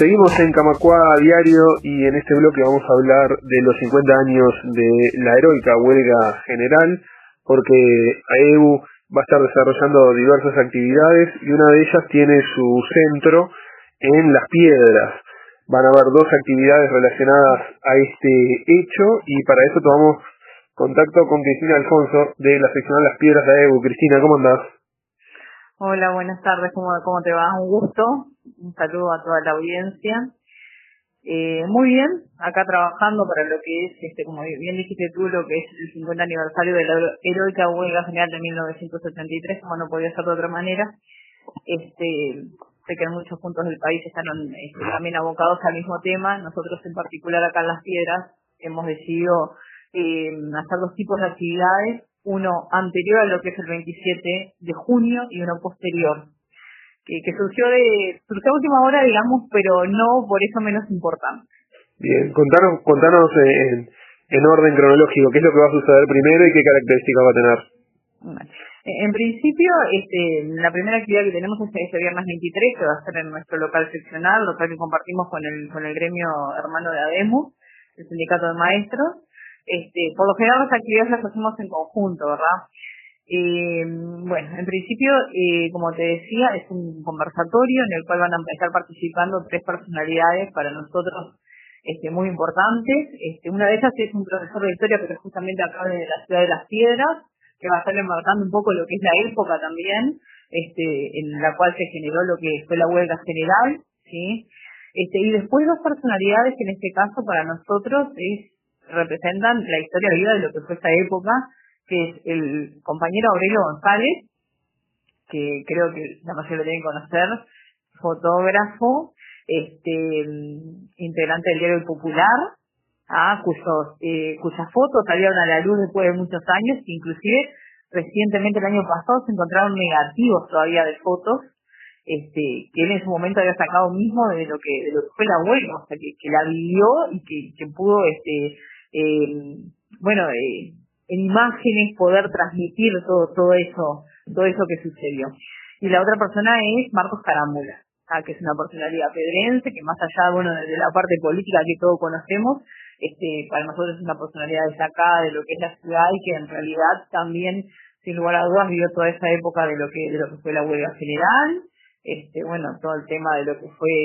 Seguimos en Camacua Diario y en este bloque vamos a hablar de los 50 años de la heroica huelga general, porque AEU va a estar desarrollando diversas actividades y una de ellas tiene su centro en Las Piedras. Van a haber dos actividades relacionadas a este hecho y para eso tomamos contacto con Cristina Alfonso de la sección Las Piedras de AEU. Cristina, ¿cómo andás? Hola, buenas tardes, ¿cómo, cómo te va? Un gusto, un saludo a toda la audiencia. Eh, muy bien, acá trabajando para lo que es, este, como bien dijiste tú, lo que es el 50 aniversario de la heroica huelga general de 1973, como no podía ser de otra manera. Este, sé que en muchos puntos del país están este, también abocados al mismo tema. Nosotros en particular acá en Las Piedras hemos decidido eh, hacer dos tipos de actividades uno anterior a lo que es el 27 de junio y uno posterior, que, que surgió de surgió a última hora, digamos, pero no por eso menos importante. Bien, contanos, contanos en, en orden cronológico, qué es lo que va a suceder primero y qué características va a tener. En principio, este, la primera actividad que tenemos es este viernes 23, que va a ser en nuestro local seccional, local que compartimos con el, con el gremio hermano de ADEMU, el sindicato de maestros. Este, por lo general las actividades las hacemos en conjunto, ¿verdad? Eh, bueno, en principio, eh, como te decía, es un conversatorio en el cual van a estar participando tres personalidades para nosotros este, muy importantes. Este, una de ellas es un profesor de historia, pero justamente acá de la ciudad de Las Piedras, que va a estar enmarcando un poco lo que es la época también, este, en la cual se generó lo que fue la huelga general, ¿sí? Este, y después dos personalidades que en este caso para nosotros es representan la historia de vida de lo que fue esta época, que es el compañero Aurelio González, que creo que la mayoría lo que conocer, fotógrafo, este integrante del diario Popular, ah, cuyos, eh, cuyas fotos salieron a la luz después de muchos años, inclusive recientemente el año pasado se encontraron negativos todavía de fotos, este, que él en su momento había sacado mismo de lo que, de lo que fue la huelga, o sea que, que la vivió y que, que pudo este eh, bueno, eh, en imágenes poder transmitir todo, todo eso, todo eso que sucedió. Y la otra persona es Marcos Carambula, ah, que es una personalidad pedrense, que más allá, bueno, de la parte política que todos conocemos, este, para nosotros es una personalidad destacada de lo que es la ciudad y que en realidad también, sin lugar a dudas, vivió toda esa época de lo que, de lo que fue la huelga general, este, bueno, todo el tema de lo que fue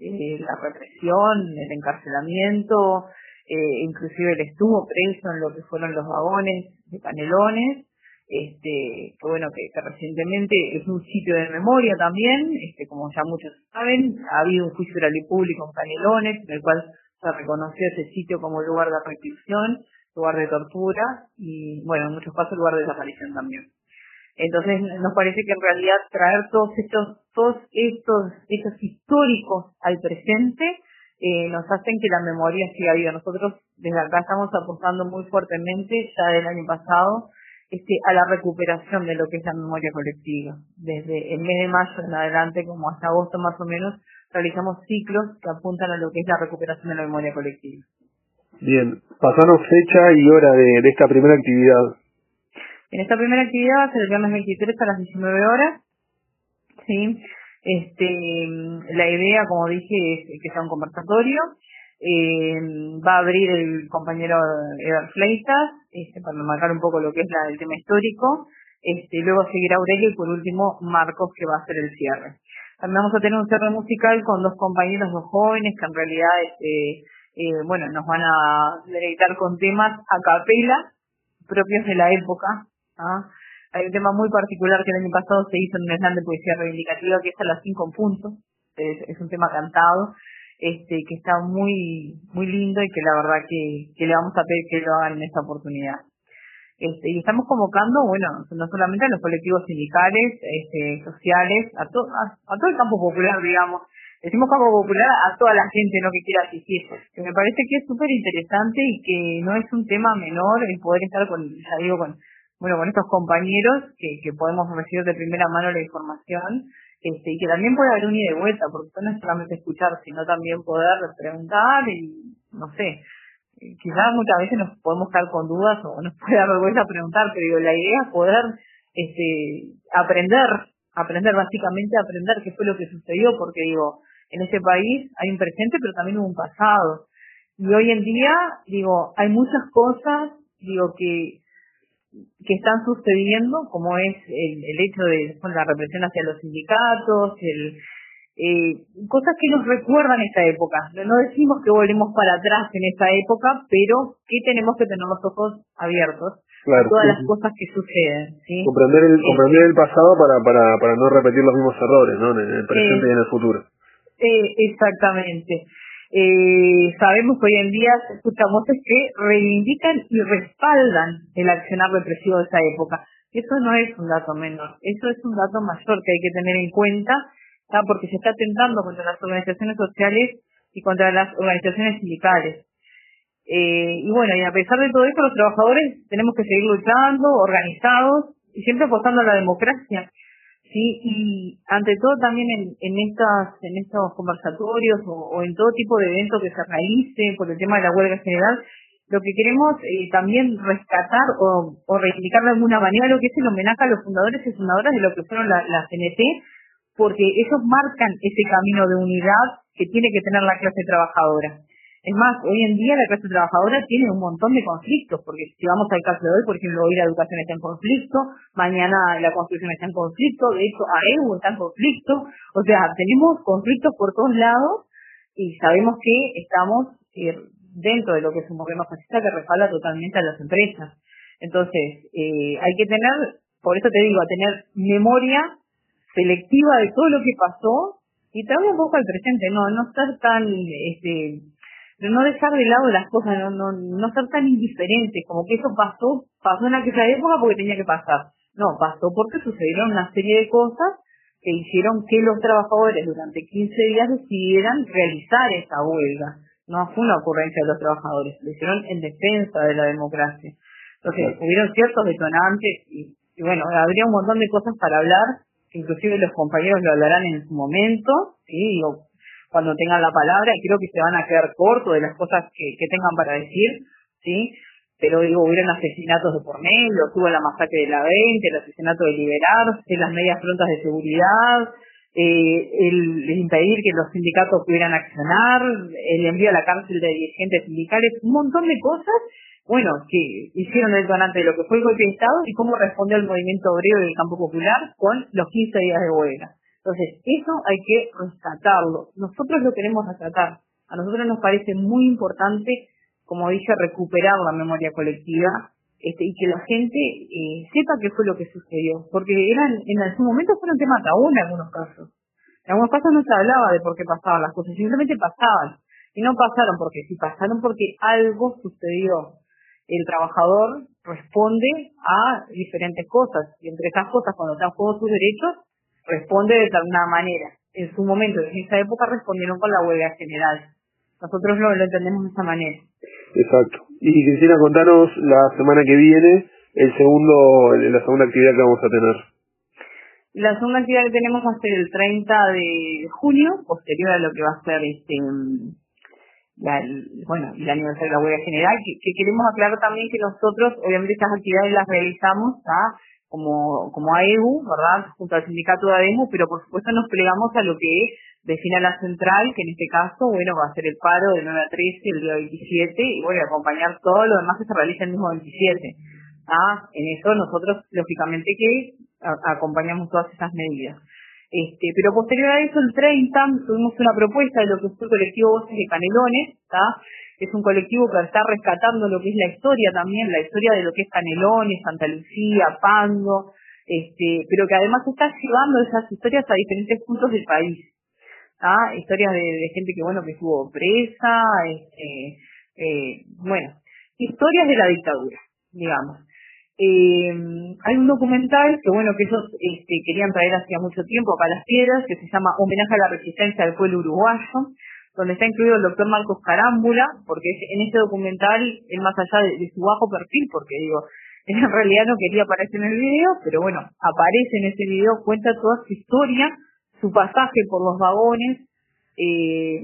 eh, la represión, el encarcelamiento, eh, inclusive él estuvo preso en lo que fueron los vagones de Canelones, este, que bueno, que, recientemente es un sitio de memoria también, este, como ya muchos saben, ha habido un juicio de la ley pública en Canelones, en el cual se reconoció ese sitio como lugar de restricción, lugar de tortura y, bueno, en muchos casos lugar de desaparición también. Entonces nos parece que en realidad traer todos estos, todos estos hechos históricos al presente eh, nos hacen que la memoria siga viva. Nosotros desde acá estamos apostando muy fuertemente, ya del año pasado, este, a la recuperación de lo que es la memoria colectiva. Desde el mes de mayo en adelante, como hasta agosto más o menos, realizamos ciclos que apuntan a lo que es la recuperación de la memoria colectiva. Bien, pasanos fecha y hora de, de esta primera actividad. En esta primera actividad va a ser el viernes 23 a las 19 horas. ¿sí? Este, la idea, como dije, es que sea un conversatorio. Eh, va a abrir el compañero Eder Fleitas, este, para marcar un poco lo que es la, el tema histórico. Este, luego seguirá Aurelio y por último Marcos, que va a hacer el cierre. También vamos a tener un cierre musical con dos compañeros, dos jóvenes, que en realidad, este, eh, bueno, nos van a deleitar con temas a capela propios de la época. ¿ah? Hay un tema muy particular que el año pasado se hizo en un slam de poesía reivindicativa que es a las cinco puntos. Es, un tema cantado, este, que está muy, muy lindo y que la verdad que, que le vamos a pedir que lo hagan en esta oportunidad. Este, y estamos convocando, bueno, no solamente a los colectivos sindicales, este, sociales, a, to, a, todo el campo popular, digamos. Decimos campo popular a toda la gente ¿no? que quiera asistir, que me parece que es súper interesante y que no es un tema menor el poder estar con, ya digo, con bueno, con estos compañeros que, que podemos recibir de primera mano la información este, y que también puede haber un ida y vuelta, porque no es solamente escuchar, sino también poder preguntar y, no sé, quizás muchas veces nos podemos quedar con dudas o nos puede dar vergüenza preguntar, pero digo, la idea es poder este, aprender, aprender básicamente, aprender qué fue lo que sucedió, porque digo, en este país hay un presente, pero también un pasado. Y hoy en día, digo, hay muchas cosas, digo, que que están sucediendo, como es el, el hecho de la represión hacia los sindicatos, el, eh, cosas que nos recuerdan esta época. No decimos que volvemos para atrás en esta época, pero que tenemos que tener los ojos abiertos a todas las cosas que suceden. ¿sí? Comprender, el, comprender el pasado para, para, para no repetir los mismos errores ¿no? en el presente y en el futuro. Eh, exactamente. Eh, sabemos que hoy en día se escuchan voces que reivindican y respaldan el accionar represivo de esa época. Eso no es un dato menor, eso es un dato mayor que hay que tener en cuenta, porque se está atentando contra las organizaciones sociales y contra las organizaciones sindicales. Eh, y bueno, y a pesar de todo esto, los trabajadores tenemos que seguir luchando, organizados y siempre apostando a la democracia. Sí, y ante todo también en, en, estas, en estos conversatorios o, en todo tipo de eventos que se realice por el tema de la huelga general, lo que queremos eh, también rescatar o, o, reivindicar de alguna manera lo que es el homenaje a los fundadores y fundadoras de lo que fueron la, la porque ellos marcan ese camino de unidad que tiene que tener la clase trabajadora. Es más, hoy en día la clase trabajadora tiene un montón de conflictos, porque si vamos al caso de hoy, por ejemplo, hoy la educación está en conflicto, mañana la construcción está en conflicto, de hecho AEU está en conflicto, o sea, tenemos conflictos por todos lados y sabemos que estamos eh, dentro de lo que es un gobierno fascista que respalda totalmente a las empresas. Entonces, eh, hay que tener, por eso te digo, a tener memoria selectiva de todo lo que pasó y también un poco al presente, no, no estar tan este, pero no dejar de lado las cosas, no, no, no ser tan indiferente, como que eso pasó, pasó en aquella época porque tenía que pasar. No, pasó porque sucedieron una serie de cosas que hicieron que los trabajadores durante 15 días decidieran realizar esa huelga. No fue una ocurrencia de los trabajadores, lo hicieron en defensa de la democracia. Entonces, hubieron ciertos detonantes y, y, bueno, habría un montón de cosas para hablar, inclusive los compañeros lo hablarán en su momento, ¿sí? Digo, cuando tengan la palabra y creo que se van a quedar cortos de las cosas que, tengan para decir, ¿sí? Pero digo, hubieron asesinatos de por medio, tuvo la masacre de la 20, el asesinato de Liberar, las medias frontas de seguridad, eh, el, impedir que los sindicatos pudieran accionar, el envío a la cárcel de dirigentes sindicales, un montón de cosas, bueno, que hicieron el donante de lo que fue el golpe de Estado y cómo respondió el movimiento obrero del campo popular con los 15 días de huelga. Entonces, eso hay que rescatarlo. Nosotros lo queremos rescatar. A nosotros nos parece muy importante, como dije, recuperar la memoria colectiva este, y que la gente eh, sepa qué fue lo que sucedió. Porque eran, en su momento fueron tema tabú en algunos casos. En algunos casos no se hablaba de por qué pasaban las cosas, simplemente pasaban. Y no pasaron porque sí, pasaron porque algo sucedió. El trabajador responde a diferentes cosas. Y entre esas cosas, cuando están en sus derechos, responde de alguna manera. En su momento, en esa época, respondieron con la huelga general. Nosotros lo, lo entendemos de esa manera. Exacto. Y quisiera contanos la semana que viene, el segundo, la segunda actividad que vamos a tener. La segunda actividad que tenemos va a ser el 30 de junio, posterior a lo que va a ser este la, bueno, el aniversario de la huelga general, que, que, queremos aclarar también que nosotros, obviamente, estas actividades las realizamos a como, como AEU, ¿verdad? Junto al sindicato de ADEMU, pero por supuesto nos plegamos a lo que define la central, que en este caso, bueno, va a ser el paro de 9 a 13 el día 27 y voy a acompañar todo lo demás que se realiza el mismo 27. Ah, en eso nosotros, lógicamente, que acompañamos todas esas medidas. Este, pero posterior a eso, el 30, tuvimos una propuesta de lo que fue el colectivo Voces de Canelones, ¿está? Es un colectivo que está rescatando lo que es la historia también, la historia de lo que es Canelones, Santa Lucía, Pando, este, pero que además está llevando esas historias a diferentes puntos del país. ¿ah? Historias de, gente que, bueno, que estuvo presa, este, eh, bueno, historias de la dictadura, digamos. Eh, hay un documental que, bueno, que ellos este, querían traer hacía mucho tiempo acá a las piedras, que se llama Homenaje a la resistencia del pueblo uruguayo, donde está incluido el doctor Marcos Carámbula, porque en este documental, él más allá de, su bajo perfil, porque digo, en realidad no quería aparecer en el video, pero bueno, aparece en ese video, cuenta toda su historia, su pasaje por los vagones, eh,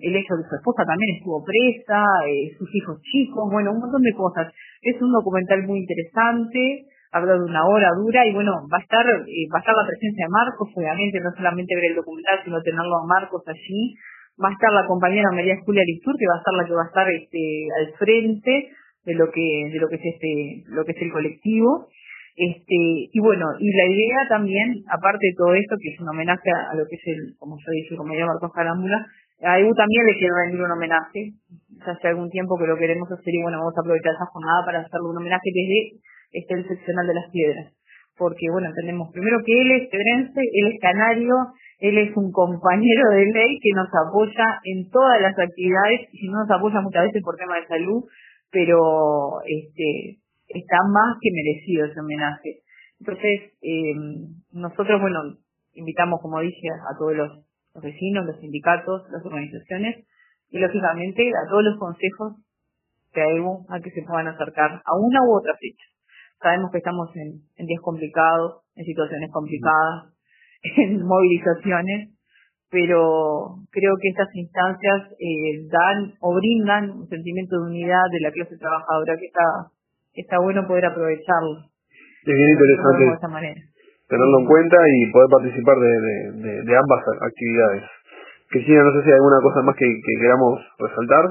el hecho de su esposa también estuvo presa, eh, sus hijos chicos, bueno, un montón de cosas. Es un documental muy interesante, habla de una hora dura y bueno, va a estar, eh, va a estar la presencia de Marcos, obviamente, no solamente ver el documental, sino tenerlo a Marcos allí. Va a estar la compañera María Julia Listur, que va a estar la que va a estar este, al frente de lo que, de lo que es este, lo que es el colectivo. Este, y bueno, y la idea también, aparte de todo esto, que es un homenaje a, lo que es el, como yo dije, como llama Marcos Carámbula, a EU también le quiero rendir un homenaje. hace algún tiempo que lo queremos hacer y bueno, vamos a aprovechar esa jornada para hacerle un homenaje desde este el seccional de las piedras. Porque bueno, tenemos primero que él es pedrense, él es canario, él es un compañero de ley que nos apoya en todas las actividades, y no nos apoya muchas veces por tema de salud, pero este está más que merecido ese homenaje. Entonces, eh, nosotros, bueno, invitamos, como dije, a todos los, vecinos, los sindicatos, las organizaciones y, lógicamente, a todos los consejos que hay a que se puedan acercar a una u otra fecha. Sabemos que estamos en días complicados, en situaciones complicadas, en movilizaciones, pero creo que estas instancias eh, dan o brindan un sentimiento de unidad de la clase trabajadora que está está bueno poder aprovecharlo. Es bien interesante tenerlo en cuenta y poder participar de, de, ambas actividades. Cristina, no sé si hay alguna cosa más que, queramos resaltar.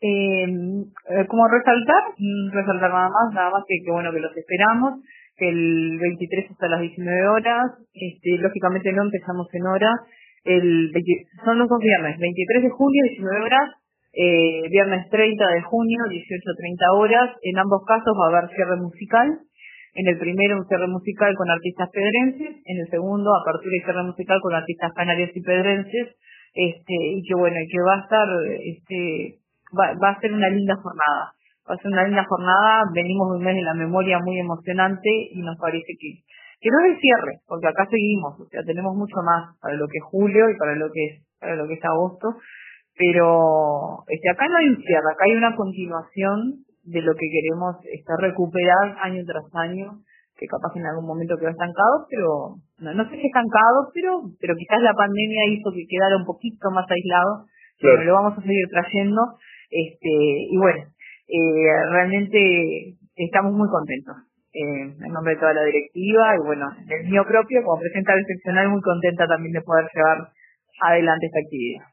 Eh, como resaltar, mm, resaltar nada más, nada más que, que bueno que los esperamos, el 23 hasta las 19 horas, este, lógicamente no empezamos en hora, el son los dos viernes, 23 de julio, 19 horas, eh, viernes 30 de junio, 18.30 horas. En ambos casos va a haber cierre musical. En el primero un cierre musical con artistas pedrenses, en el segundo apertura y cierre musical con artistas canarios y pedrenses. Este, y que bueno, y que va a estar, este, va, va a ser una linda jornada. Va a ser una linda jornada, venimos de un mes de la memoria muy emocionante y nos parece que, que no es el cierre, porque acá seguimos, o sea, tenemos mucho más para lo que es julio y para lo que es, para lo que es agosto, pero este, acá no hay un cierre, acá hay una continuación de lo que queremos este, recuperar año tras año, que capaz en algún momento quedó estancado, pero no, no sé si estancado, pero, pero quizás la pandemia hizo que quedara un poquito más aislado, pero lo vamos a seguir trayendo, este, y bueno, eh, realmente estamos muy contentos. Eh, en nombre de toda la directiva y bueno, el mío propio como presidenta del seccional muy contenta también de poder llevar adelante esta actividad.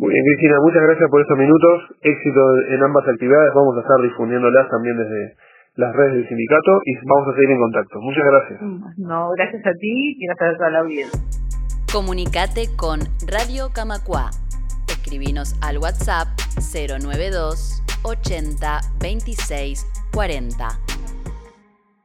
Muy bien, Cristina, muchas gracias por estos minutos. Éxito en ambas actividades. Vamos a estar difundiéndolas también desde las redes del sindicato y vamos a seguir en contacto. Muchas gracias. No, gracias a ti y gracias a toda la audiencia. Comunicate con Radio Camacua. Escribinos al WhatsApp 092 80 26 40.